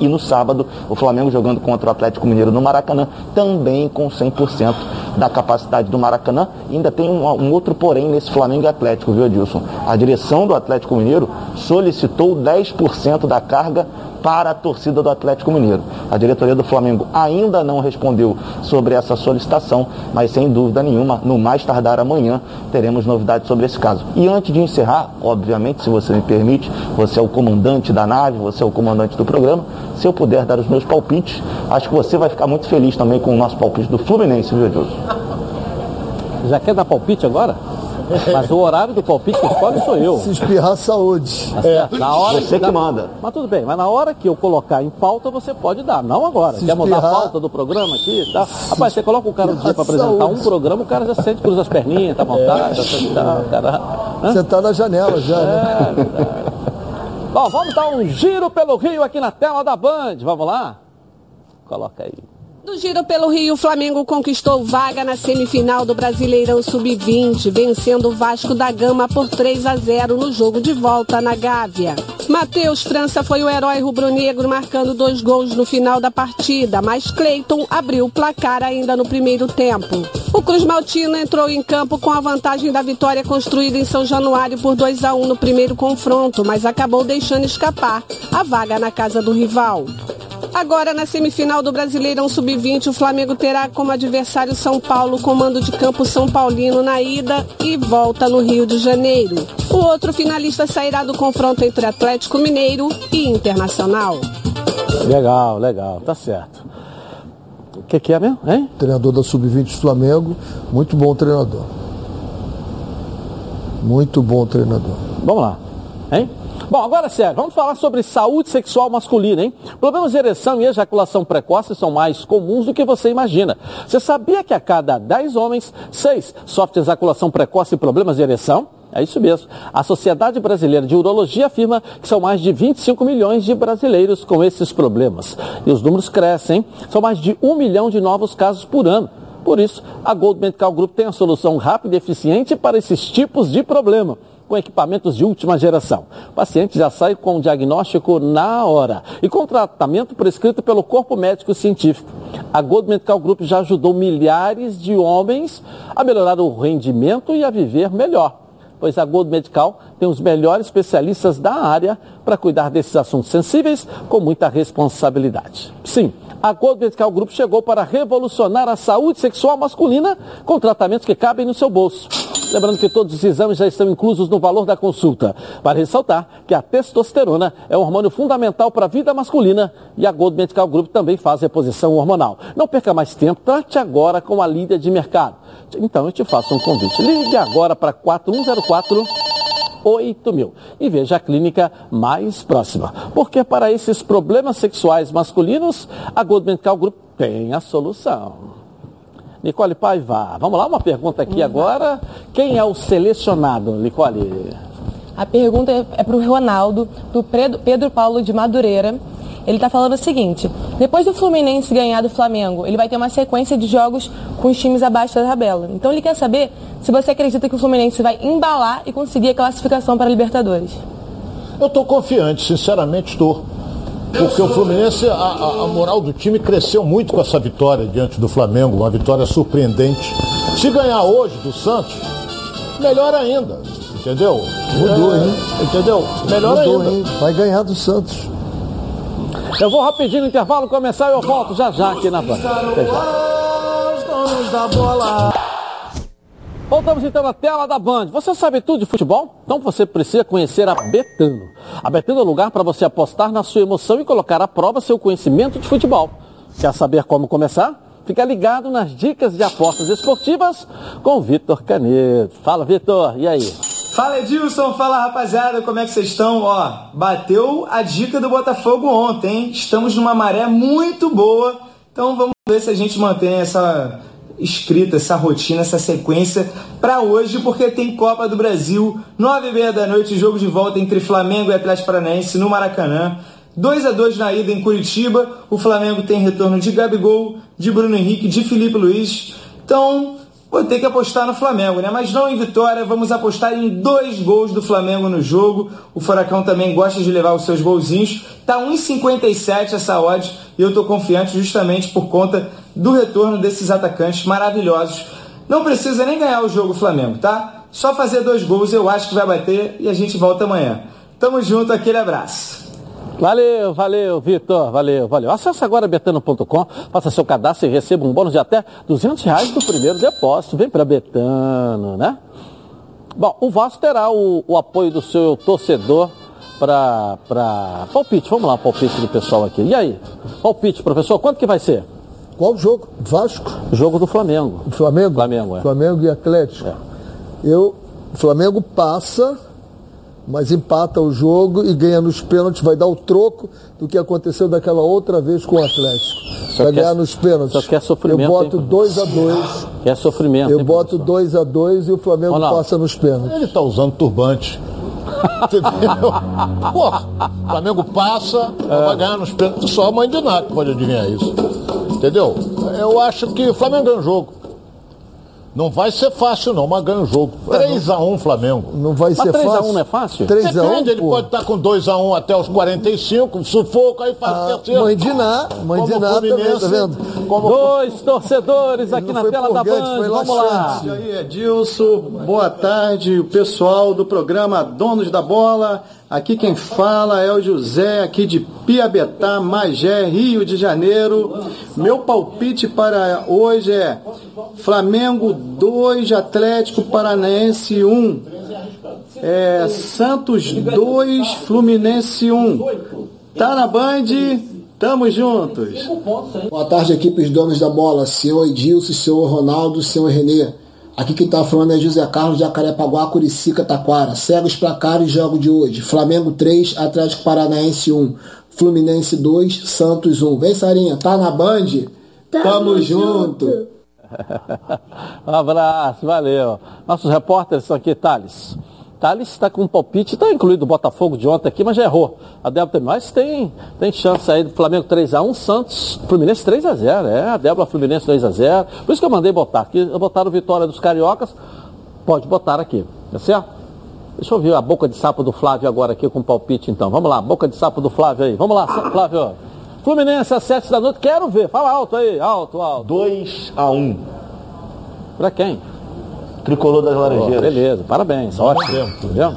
e no sábado, o Flamengo jogando contra o Atlético Mineiro no Maracanã, também com 100% da capacidade do Maracanã. E ainda tem um, um outro porém nesse Flamengo Atlético, viu, Edilson? A direção do Atlético Mineiro solicitou 10% da carga para a torcida do Atlético Mineiro. A diretoria do Flamengo ainda não respondeu sobre essa solicitação, mas sem dúvida nenhuma, no mais tardar amanhã, teremos novidades sobre esse caso. E antes de encerrar, obviamente, se você me permite, você é o comandante da nave, você é o comandante do programa, se eu puder dar os meus palpites, acho que você vai ficar muito feliz também com o nosso palpite do Fluminense, viu, Edilson? Já quer dar palpite agora? Mas o horário do palpite que escolhe sou eu. Se espirrar, saúde. É, na hora Você que manda. Mas tudo bem, mas na hora que eu colocar em pauta, você pode dar. Não agora. Se Quer mudar a espirrar- pauta do programa aqui e tal? Rapaz, você coloca o cara um dia para apresentar Saúde. um programa, o cara já sente, cruza as perninhas, tá à vontade, tá, tá, cara. Hã? Você tá na janela já, né? Bom, vamos dar um giro pelo Rio aqui na tela da Band. Vamos lá? Coloca aí. No giro pelo Rio, o Flamengo conquistou vaga na semifinal do Brasileirão Sub-20, vencendo o Vasco da Gama por 3 a 0 no jogo de volta na Gávea. Matheus França foi o herói rubro-negro, marcando dois gols no final da partida, mas Cleiton abriu o placar ainda no primeiro tempo. O Cruz Maltino entrou em campo com a vantagem da vitória construída em São Januário por 2 a 1 no primeiro confronto, mas acabou deixando escapar a vaga na casa do rival. Agora, na semifinal do Brasileirão Sub-20, o Flamengo terá como adversário São Paulo, comando de campo São Paulino na ida e volta no Rio de Janeiro. O outro finalista sairá do confronto entre Atlético Mineiro e Internacional. Legal, legal, tá certo. O que, que é mesmo, hein? Treinador da Sub-20 do Flamengo, muito bom treinador. Muito bom treinador. Vamos lá, hein? Bom, agora é sério, vamos falar sobre saúde sexual masculina, hein? Problemas de ereção e ejaculação precoce são mais comuns do que você imagina. Você sabia que a cada 10 homens, 6 sofrem ejaculação precoce e problemas de ereção? É isso mesmo. A Sociedade Brasileira de Urologia afirma que são mais de 25 milhões de brasileiros com esses problemas. E os números crescem, hein? São mais de um milhão de novos casos por ano. Por isso, a Gold Medical Group tem a solução rápida e eficiente para esses tipos de problema com equipamentos de última geração. O paciente já sai com o diagnóstico na hora e com tratamento prescrito pelo corpo médico científico. A Gold Medical Group já ajudou milhares de homens a melhorar o rendimento e a viver melhor. Pois a Gold Medical tem os melhores especialistas da área para cuidar desses assuntos sensíveis com muita responsabilidade. Sim, a Gold Medical Group chegou para revolucionar a saúde sexual masculina com tratamentos que cabem no seu bolso. Lembrando que todos os exames já estão inclusos no valor da consulta. Para ressaltar que a testosterona é um hormônio fundamental para a vida masculina e a Gold Medical Group também faz reposição hormonal. Não perca mais tempo, trate agora com a líder de mercado. Então eu te faço um convite. Ligue agora para 4104 8 mil e veja a clínica mais próxima. Porque para esses problemas sexuais masculinos, a Gold Medical Group tem a solução. Nicole Paiva, vamos lá, uma pergunta aqui agora. Quem é o selecionado, Nicole? A pergunta é para o Ronaldo, do Pedro, Pedro Paulo de Madureira. Ele está falando o seguinte: depois do Fluminense ganhar do Flamengo, ele vai ter uma sequência de jogos com os times abaixo da tabela. Então ele quer saber se você acredita que o Fluminense vai embalar e conseguir a classificação para a Libertadores. Eu estou confiante, sinceramente estou. Porque o Fluminense, a, a- moral do time cresceu muito com essa vitória diante do Flamengo, uma vitória surpreendente. Se ganhar hoje do Santos, melhor ainda, entendeu? Mudou, É, hein? Entendeu? Melhor Mudou, ainda. hein? Vai ganhar do Santos. Eu vou rapidinho no intervalo começar e eu volto já já aqui na Band. Até já. Voltamos então na tela da Band. Você sabe tudo de futebol? Então você precisa conhecer a Betano. A Betano é o lugar para você apostar na sua emoção e colocar à prova seu conhecimento de futebol. Quer saber como começar? Fica ligado nas dicas de apostas esportivas com Vitor Canedo. Fala, Vitor, e aí? Fala Edilson, fala rapaziada, como é que vocês estão? Ó, bateu a dica do Botafogo ontem, hein? Estamos numa maré muito boa, então vamos ver se a gente mantém essa escrita, essa rotina, essa sequência para hoje, porque tem Copa do Brasil, nove e meia da noite, jogo de volta entre Flamengo e Atlético Paranaense no Maracanã. 2 a 2 na ida em Curitiba, o Flamengo tem retorno de Gabigol, de Bruno Henrique, de Felipe Luiz. Então, vou ter que apostar no Flamengo, né? Mas não em vitória, vamos apostar em dois gols do Flamengo no jogo. O Furacão também gosta de levar os seus golzinhos. Tá 1,57 essa odd e eu tô confiante justamente por conta do retorno desses atacantes maravilhosos. Não precisa nem ganhar o jogo Flamengo, tá? Só fazer dois gols eu acho que vai bater e a gente volta amanhã. Tamo junto, aquele abraço. Valeu, valeu, Vitor, valeu, valeu. Acesse agora betano.com, faça seu cadastro e receba um bônus de até 200 reais do primeiro depósito. Vem para Betano, né? Bom, o Vasco terá o, o apoio do seu torcedor para palpite. Vamos lá, palpite do pessoal aqui. E aí? Palpite, professor, quanto que vai ser? Qual jogo? Vasco? Jogo do Flamengo. O Flamengo? Flamengo, é. Flamengo e Atlético. É. Eu, o Flamengo passa, mas empata o jogo e ganha nos pênaltis, vai dar o troco do que aconteceu daquela outra vez com o Atlético. Só vai ganhar nos pênaltis. só quer sofrimento, Eu boto hein? 2 a 2 Que é sofrimento. Eu hein, boto 2 a 2 e o Flamengo Ronaldo. passa nos pênaltis. Ele tá usando turbante. Entendeu? Porra, o Flamengo passa, vai ganhar nos pênaltis só a mãe de Nath pode adivinhar isso. Entendeu? Eu acho que o Flamengo ganha o jogo. Não vai ser fácil não, mas ganha o jogo. 3x1 Flamengo. Não vai Mas 3 a 1 não é fácil? 3 a 1 Depende, ele pode estar com 2x1 até os 45, sufoco, aí faz Ah, terceiro. mãe de Ná, mãe Como de Ná também, tá vendo? Como Dois torcedores aqui na tela da Band. foi Vamos lá. E aí, Edilson, boa tarde, o pessoal do programa Donos da Bola. Aqui quem fala é o José, aqui de Piabetá, Magé, Rio de Janeiro. Meu palpite para hoje é Flamengo 2, Atlético Paranaense 1. É, Santos 2, Fluminense 1. Tá na Band? Tamo juntos. Boa tarde, equipes donos da bola, senhor Edilson, senhor Ronaldo, senhor Renê. Aqui quem tá falando é José Carlos de Jacarepaguá, Curicica, Taquara. Segue os placares jogo de hoje. Flamengo 3, Atlético Paranaense 1. Fluminense 2, Santos 1. Vem, Sarinha, tá na Band? Tamo, junto. Um abraço, valeu. Nossos repórteres estão aqui, Thales. Thales está com um palpite, está incluído o Botafogo de ontem aqui, mas já errou. A tem mais, tem, tem chance aí do Flamengo 3x1, Santos, Fluminense 3x0. É, a Débora Fluminense 2x0. Por isso que eu mandei botar aqui. Botaram vitória dos cariocas, pode botar aqui, tá certo? Deixa eu ver a boca de sapo do Flávio agora aqui com o palpite então. Vamos lá, boca de sapo do Flávio aí. Vamos lá, Flávio. Fluminense às 7 da noite, quero ver. Fala alto aí, alto, alto. 2x1. Pra quem? Tricolor das Laranjeiras. beleza, parabéns, ótimo. Entendeu?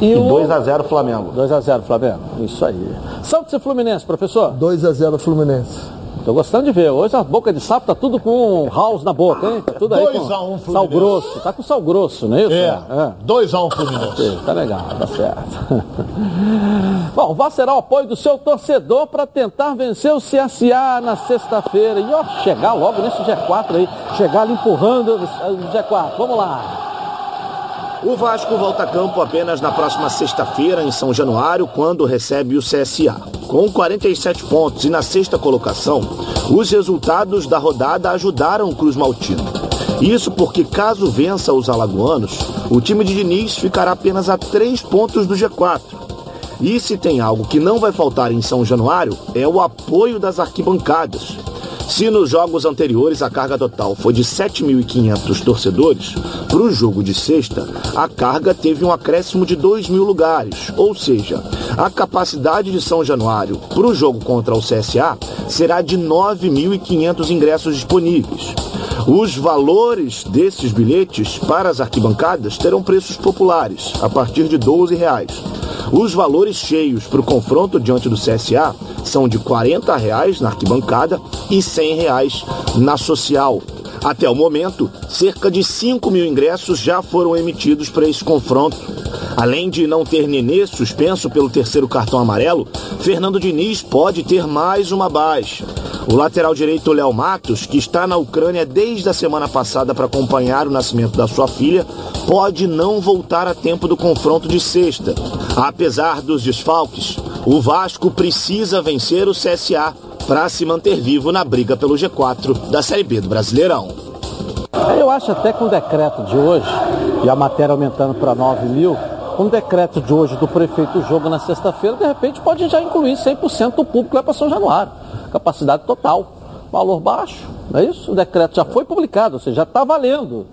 E, E o- 2x0 Flamengo. 2x0 Flamengo, isso aí. Santos e Fluminense, professor? 2x0 Fluminense. Tô gostando de ver. Hoje a boca de sapo tá tudo com house na boca, hein? Tá tudo aí 2 com a 1 sal Fluminense. grosso. Tá com sal grosso, não é isso? É, 2x1 Fluminense. Tá legal, tá certo. Bom, vai será o apoio do seu torcedor para tentar vencer o CSA na sexta-feira. E ó, chegar logo nesse G4 aí. Chegar ali empurrando o G4. Vamos lá. O Vasco volta a campo apenas na próxima sexta-feira, em São Januário, quando recebe o CSA. Com 47 pontos e na sexta colocação, os resultados da rodada ajudaram o Cruz Maltino. Isso porque, caso vença os alagoanos, o time de Diniz ficará apenas a três pontos do G4. E se tem algo que não vai faltar em São Januário, é o apoio das arquibancadas. Se nos jogos anteriores a carga total foi de 7.500 torcedores, para o jogo de sexta, a carga teve um acréscimo de 2 mil lugares, ou seja, a capacidade de São Januário para o jogo contra o CSA será de 9.500 ingressos disponíveis. Os valores desses bilhetes para as arquibancadas terão preços populares, a partir de 12 reais. Os valores cheios para o confronto diante do CSA são de 40 reais na arquibancada e 100 reais na social. Até o momento, cerca de 5 mil ingressos já foram emitidos para esse confronto. Além de não ter Nenê suspenso pelo terceiro cartão amarelo, Fernando Diniz pode ter mais uma baixa. O lateral direito Léo Matos, que está na Ucrânia desde a semana passada para acompanhar o nascimento da sua filha, pode não voltar a tempo do confronto de sexta. Apesar dos desfalques, o Vasco precisa vencer o CSA para se manter vivo na briga pelo G4 da Série B do Brasileirão. Eu acho até que o decreto de hoje, e a matéria aumentando para 9 mil, com o decreto de hoje do prefeito do jogo na sexta-feira, de repente pode já incluir 100% do público lá para São Januário. Capacidade total. Valor baixo, não é isso? O decreto já foi publicado, ou seja, já está valendo.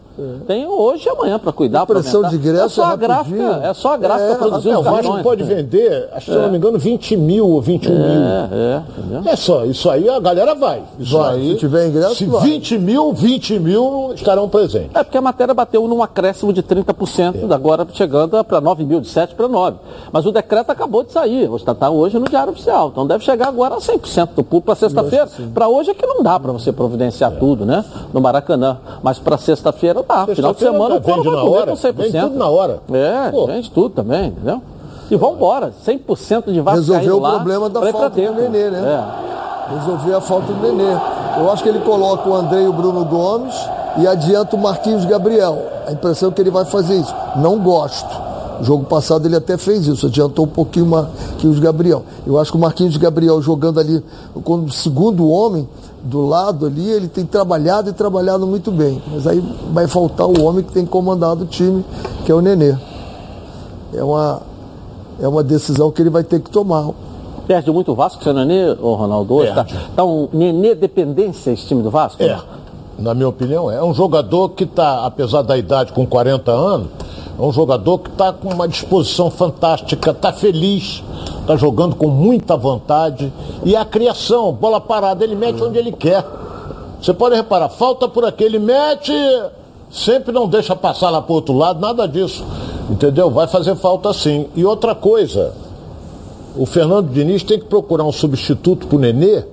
Tem hoje e amanhã para cuidar. Impressão aumentar. de ingresso é só a é gráfica, rapidinho. é só a gráfica É, produzindo É, o Vasco cartões. pode vender, acho que se não me engano, 20 mil ou 21 mil. É, é? É só, isso aí a galera vai. Isso Vai, aí, se tiver ingresso, se vai. 20 mil, 20 mil estarão presentes. É porque a matéria bateu num acréscimo de 30%, agora chegando para 9 mil, de 7 para 9. Mas o decreto acabou de sair, está hoje no Diário Oficial. Então deve chegar agora a 100% do público para sexta-feira. Para hoje é que não dá para você providenciar tudo, né? No Maracanã. Mas para sexta-feira dá. Final de Sexta-feira semana o couro vai na hora, com 100%. vende tudo na hora. É, Pô. vende tudo também, entendeu? E vamos embora, 100% de Vasco Resolveu o lá, problema da falta do. Nenê, né? É. Resolver a falta do Nenê. Eu acho que ele coloca o André e o Bruno Gomes e adianta o Marquinhos Gabriel. A impressão é que ele vai fazer isso. Não gosto. O jogo passado ele até fez isso, adiantou um pouquinho o Marquinhos Gabriel. Eu acho que o Marquinhos Gabriel jogando ali como segundo homem, do lado ali, ele tem trabalhado e trabalhado muito bem. Mas aí vai faltar o homem que tem comandado o time, que é o Nenê. É uma, é uma decisão que ele vai ter que tomar. Perde muito o Vasco, seu Nenê, ô Ronaldo? Hoje tá, tá um Nenê dependência esse time do Vasco? É, na minha opinião, é. É um jogador que está, apesar da idade com 40 anos, é um jogador que está com uma disposição fantástica, está feliz, está jogando com muita vontade. E a criação, bola parada, ele mete onde ele quer. Você pode reparar, falta por aqui, ele mete, sempre não deixa passar lá para o outro lado, nada disso. Entendeu? Vai fazer falta sim. E outra coisa, o Fernando Diniz tem que procurar um substituto para o Nenê,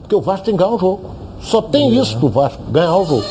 porque o Vasco tem que ganhar um jogo. Só tem isso pro Vasco, ganhar o jogo.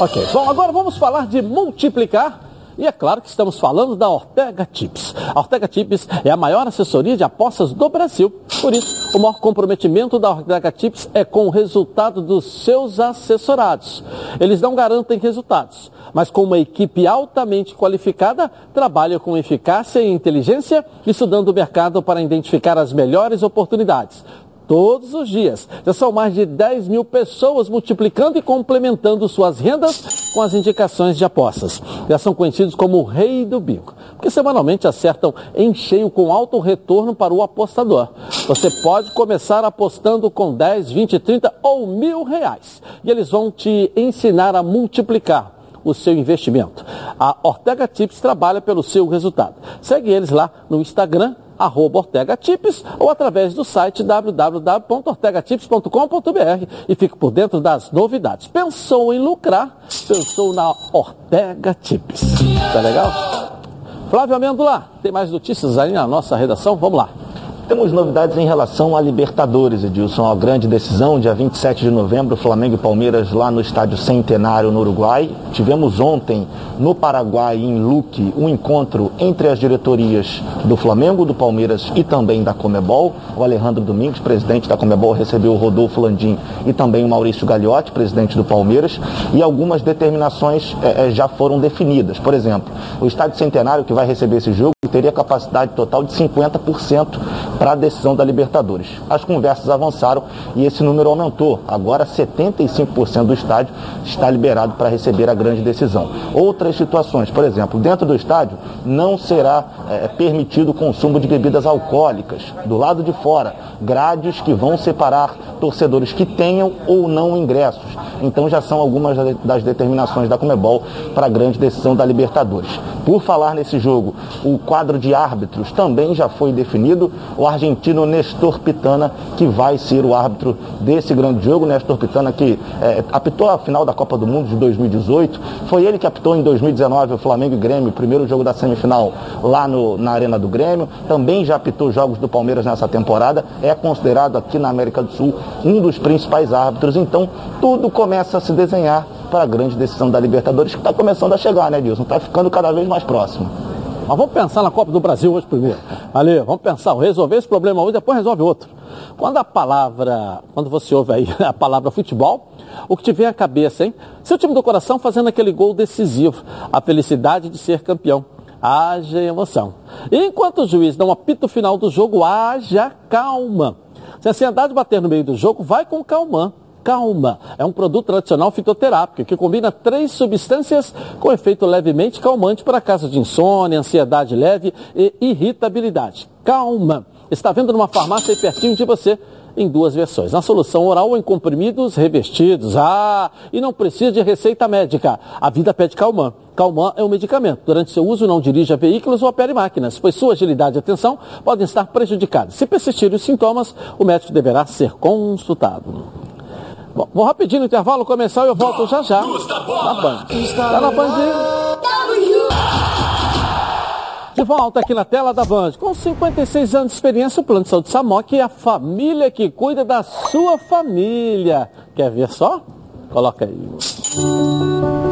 Ok, bom, agora vamos falar de multiplicar. E é claro que estamos falando da Ortega Tips. A Ortega Tips é a maior assessoria de apostas do Brasil. Por isso, o maior comprometimento da Ortega Tips é com o resultado dos seus assessorados. Eles não garantem resultados, mas com uma equipe altamente qualificada, trabalham com eficácia e inteligência, estudando o mercado para identificar as melhores oportunidades todos os dias. Já são mais de 10 mil pessoas multiplicando e complementando suas rendas com as indicações de apostas. Já são conhecidos como o rei do bico, porque semanalmente acertam em cheio com alto retorno para o apostador. Você pode começar apostando com 10, 20, 30 ou mil reais. E eles vão te ensinar a multiplicar o seu investimento. A Ortega Tips trabalha pelo seu resultado. Segue eles lá no Instagram, arroba Ortega Tips, ou através do site www.ortegatips.com.br e fique por dentro das novidades. Pensou em lucrar? Pensou na Ortega Tips. Tá legal? Flávio Amendola, tem mais notícias aí na nossa redação? Vamos lá. Temos novidades em relação a Libertadores, Edilson. A grande decisão, dia 27 de novembro, Flamengo e Palmeiras lá no Estádio Centenário, no Uruguai. Tivemos ontem, no Paraguai, em Luque, um encontro entre as diretorias do Flamengo, do Palmeiras e também da Comebol. O Alejandro Domingos, presidente da Comebol, recebeu o Rodolfo Landim e também o Maurício Gagliotti, presidente do Palmeiras. E algumas determinações eh, eh, já foram definidas. Por exemplo, o Estádio Centenário, que vai receber esse jogo, teria capacidade total de 50% para a decisão da Libertadores. As conversas avançaram e esse número aumentou. Agora 75% do estádio está liberado para receber a grande decisão. Outras situações, por exemplo, dentro do estádio não será é, permitido o consumo de bebidas alcoólicas. Do lado de fora, grades que vão separar torcedores que tenham ou não ingressos. Então já são algumas das determinações da Comebol para a grande decisão da Libertadores. Por falar nesse jogo, o quadro de árbitros também já foi definido. O argentino Nestor Pitana, que vai ser o árbitro desse grande jogo. Nestor Pitana, que é, apitou a final da Copa do Mundo de 2018. Foi ele que apitou em 2019 o Flamengo e Grêmio, o primeiro jogo da semifinal lá no, na Arena do Grêmio. Também já apitou jogos do Palmeiras nessa temporada. É considerado aqui na América do Sul um dos principais árbitros. Então, tudo começa a se desenhar para a grande decisão da Libertadores, que está começando a chegar, né, Dilson? Está ficando cada vez mais próximo. Mas vamos pensar na Copa do Brasil hoje primeiro. Ali, vamos pensar, resolver esse problema hoje, depois resolve outro. Quando a palavra, quando você ouve aí a palavra futebol, o que te vem à cabeça, hein? Seu time do coração fazendo aquele gol decisivo, a felicidade de ser campeão. Haja emoção. E enquanto o juiz não apita o final do jogo, haja calma. Se a ansiedade bater no meio do jogo, vai com calma. Calma. É um produto tradicional fitoterápico que combina três substâncias com efeito levemente calmante para casos de insônia, ansiedade leve e irritabilidade. Calma. Está vendo numa farmácia aí pertinho de você. em duas versões. Na solução oral ou em comprimidos revestidos. Ah, e não precisa de receita médica. A vida pede Calman. Calman é um medicamento. Durante seu uso, não dirija veículos ou opere máquinas, pois sua agilidade e atenção podem estar prejudicadas. Se persistirem os sintomas, o médico deverá ser consultado. Bom, vou rapidinho no intervalo começar e eu volto já já. Na Band. Tá na Band. De volta aqui na tela da Band. Com 56 anos de experiência, o Plano de Saúde Samok é a família que cuida da sua família. Quer ver só? Coloca aí.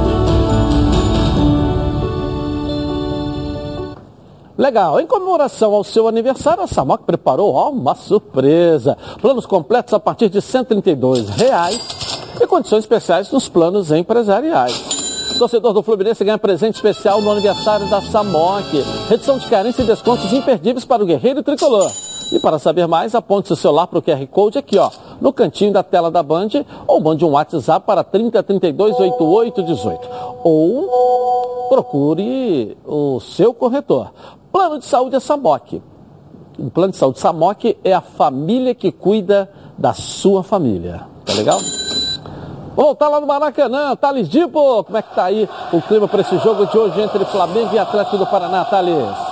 Legal. Em comemoração ao seu aniversário, a Samok preparou ó, uma surpresa. Planos completos a partir de 132 reais e condições especiais nos planos empresariais. Torcedor do Fluminense ganha presente especial no aniversário da Samok. Redução de carência e descontos imperdíveis para o guerreiro tricolor. E para saber mais, aponte seu celular para o QR Code aqui, ó, no cantinho da tela da Band, ou mande um WhatsApp para 3032 8818. Ou procure o seu corretor. Plano de saúde é Samok. O plano de saúde Samok é a família que cuida da sua família. Tá legal? Vou voltar lá no Maracanã. Thales Dipo, como é que tá aí o clima para esse jogo de hoje entre Flamengo e Atlético do Paraná, Thales?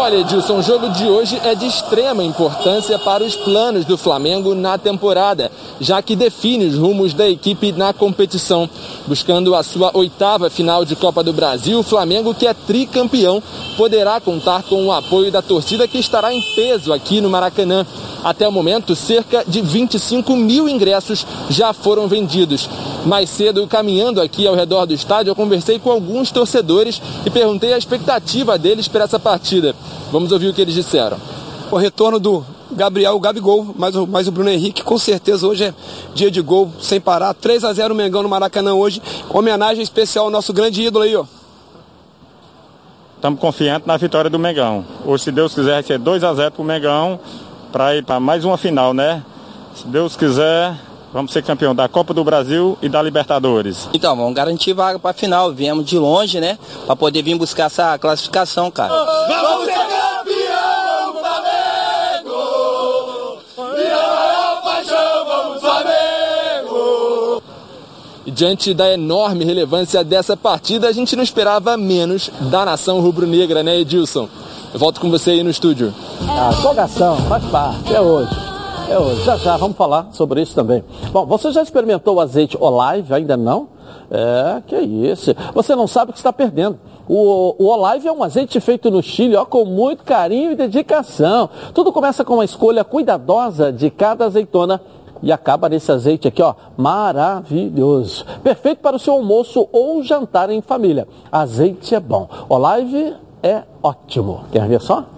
Olha, Edilson, o jogo de hoje é de extrema importância para os planos do Flamengo na temporada, já que define os rumos da equipe na competição. Buscando a sua oitava final de Copa do Brasil, o Flamengo, que é tricampeão, poderá contar com o apoio da torcida que estará em peso aqui no Maracanã. Até o momento, cerca de 25 mil ingressos já foram vendidos. Mais cedo, caminhando aqui ao redor do estádio, eu conversei com alguns torcedores e perguntei a expectativa deles para essa partida. Vamos ouvir o que eles disseram. O retorno do Gabriel, Gabigol, mais o, mais o Bruno Henrique, com certeza hoje é dia de gol, sem parar. 3 a 0 Mengão no Maracanã hoje. Homenagem especial ao nosso grande ídolo aí, ó. Estamos confiantes na vitória do Mengão. Hoje, se Deus quiser, vai ser 2 a 0 para o Mengão, para ir para mais uma final, né? Se Deus quiser, vamos ser campeão da Copa do Brasil e da Libertadores. Então, vamos garantir vaga para a final. Viemos de longe, né? Para poder vir buscar essa classificação, cara. Vamos ser campeão, Flamengo! E a maior paixão, vamos Flamengo! E diante da enorme relevância dessa partida, a gente não esperava menos da nação rubro-negra, né, Edilson? Eu volto com você aí no estúdio. A empolgação faz parte, é hoje. É hoje. Já já vamos falar sobre isso também. Bom, você já experimentou o azeite Olive? Ainda não? É, que isso. Você não sabe o que está perdendo. O, o Olive é um azeite feito no Chile, ó, com muito carinho e dedicação. Tudo começa com uma escolha cuidadosa de cada azeitona e acaba nesse azeite aqui, ó, maravilhoso. Perfeito para o seu almoço ou jantar em família. Azeite é bom. Olive é ótimo. Quer ver só?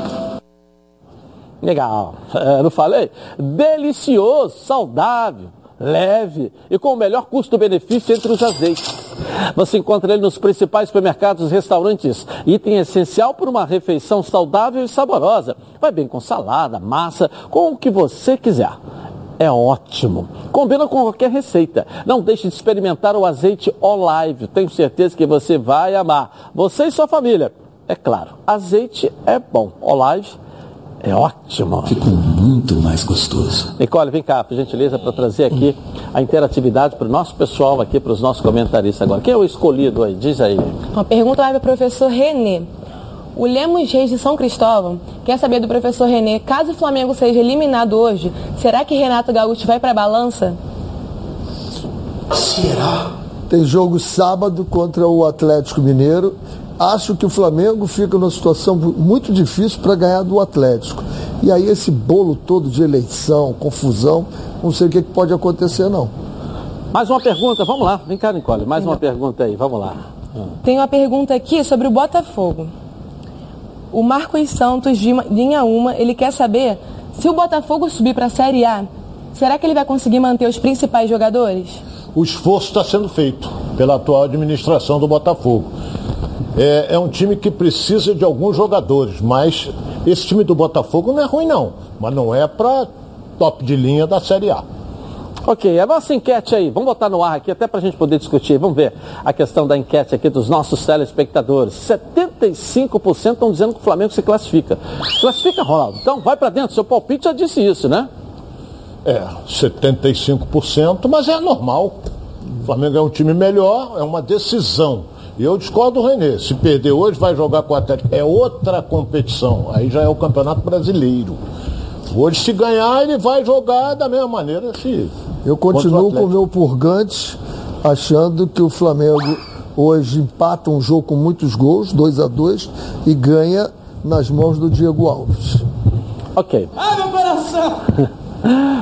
Legal. É, não falei? Delicioso, saudável, leve e com o melhor custo-benefício entre os azeites. Você encontra ele nos principais supermercados e restaurantes. Item essencial para uma refeição saudável e saborosa. Vai bem com salada, massa, com o que você quiser. É ótimo. Combina com qualquer receita. Não deixe de experimentar o azeite Olive. Tenho certeza que você vai amar. Você e sua família. é claro. Azeite é bom. Olive é ótimo. Ficou muito mais gostoso. Nicole, vem cá, por gentileza, para trazer aqui a interatividade para o nosso pessoal aqui, para os nossos comentaristas agora. Quem é o escolhido aí? Diz aí. Uma pergunta vai para o professor Renê. O Lemos Reis de São Cristóvão quer saber do professor Renê, caso o Flamengo seja eliminado hoje, será que Renato Gaúcho vai para a balança? Será? Tem jogo sábado contra o Atlético Mineiro. Acho que o Flamengo fica numa situação muito difícil para ganhar do Atlético. E aí esse bolo todo de eleição, confusão, não sei o que, pode acontecer não. Mais uma pergunta, vamos lá. Vem cá, Nicole, mais uma pergunta aí, vamos lá. Tem uma pergunta aqui sobre o Botafogo. O Marcos Santos de linha uma, ele quer saber se o Botafogo subir para a Série A, será que ele vai conseguir manter os principais jogadores? O esforço está sendo feito pela atual administração do Botafogo. É, é, um time que precisa de alguns jogadores, mas esse time do Botafogo não é ruim não, mas não é para top de linha da Série A. Ok, a nossa enquete aí, vamos botar no ar aqui até para a gente poder discutir. Vamos ver a questão da enquete aqui dos nossos telespectadores. 75% estão dizendo que o Flamengo se classifica. Classifica, Ronaldo? Então vai para dentro, seu palpite já disse isso, né? É, 75%, mas é normal. O Flamengo é um time melhor, é uma decisão. E eu discordo do Renê. Se perder hoje, vai jogar com o Atlético. É outra competição. Aí já é o Campeonato Brasileiro. Hoje, se ganhar, ele vai jogar da mesma maneira. Se eu continuo com o meu purgante, achando que o Flamengo hoje empata um jogo com muitos gols, 2 a 2 e ganha nas mãos do Diego Alves. Ok. Ai, meu coração!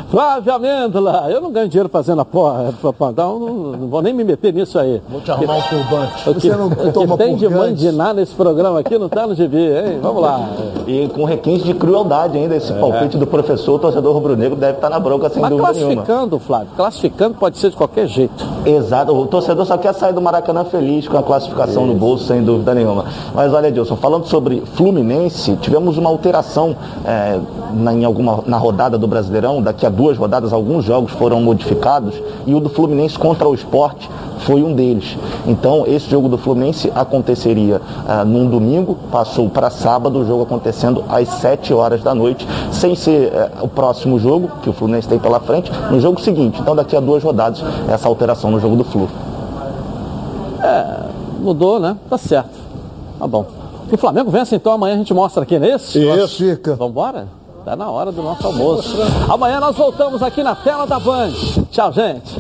Flávia Amêndola, eu não ganho dinheiro fazendo a porra, não, não, vou nem me meter nisso aí. Vou te arrumar um turbante. O que, Você não toma o que tem de mandinar nesse programa aqui não tá no GB, hein? Vamos lá. E com requinte de crueldade ainda, esse é. palpite do professor, o torcedor rubro-negro deve estar na bronca sem Mas dúvida classificando, nenhuma. Flávio, classificando pode ser de qualquer jeito. Exato, o torcedor só quer sair do Maracanã feliz com a classificação Isso. no bolso, sem dúvida nenhuma. Mas olha, Edilson, falando sobre Fluminense, tivemos uma alteração é, na, em alguma, na rodada do Brasileirão, daqui a duas rodadas alguns jogos foram modificados e o do Fluminense contra o esporte foi um deles. Então, esse jogo do Fluminense aconteceria ah, num domingo, passou para sábado, o jogo acontecendo às 7 horas da noite, sem ser eh, o próximo jogo que o Fluminense tem pela frente, no jogo seguinte. Então, daqui a duas rodadas, essa alteração no jogo do Flu. É, mudou, né? Tá certo. Tá bom. E o Flamengo vence, então amanhã a gente mostra aqui, não é isso? Isso. Fica. Vamos embora? Está na hora do nosso almoço. Amanhã nós voltamos aqui na tela da Band. Tchau, gente.